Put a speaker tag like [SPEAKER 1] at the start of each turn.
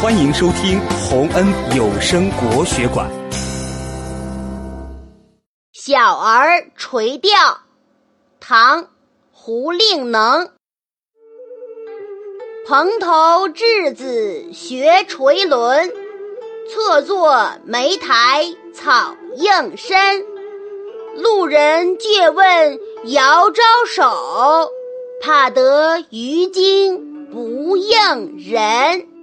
[SPEAKER 1] 欢迎收听洪恩有声国学馆。
[SPEAKER 2] 小儿垂钓唐胡令能。蓬头稚子学垂纶侧坐莓苔草映身。路人借问遥招手怕得鱼惊不应人。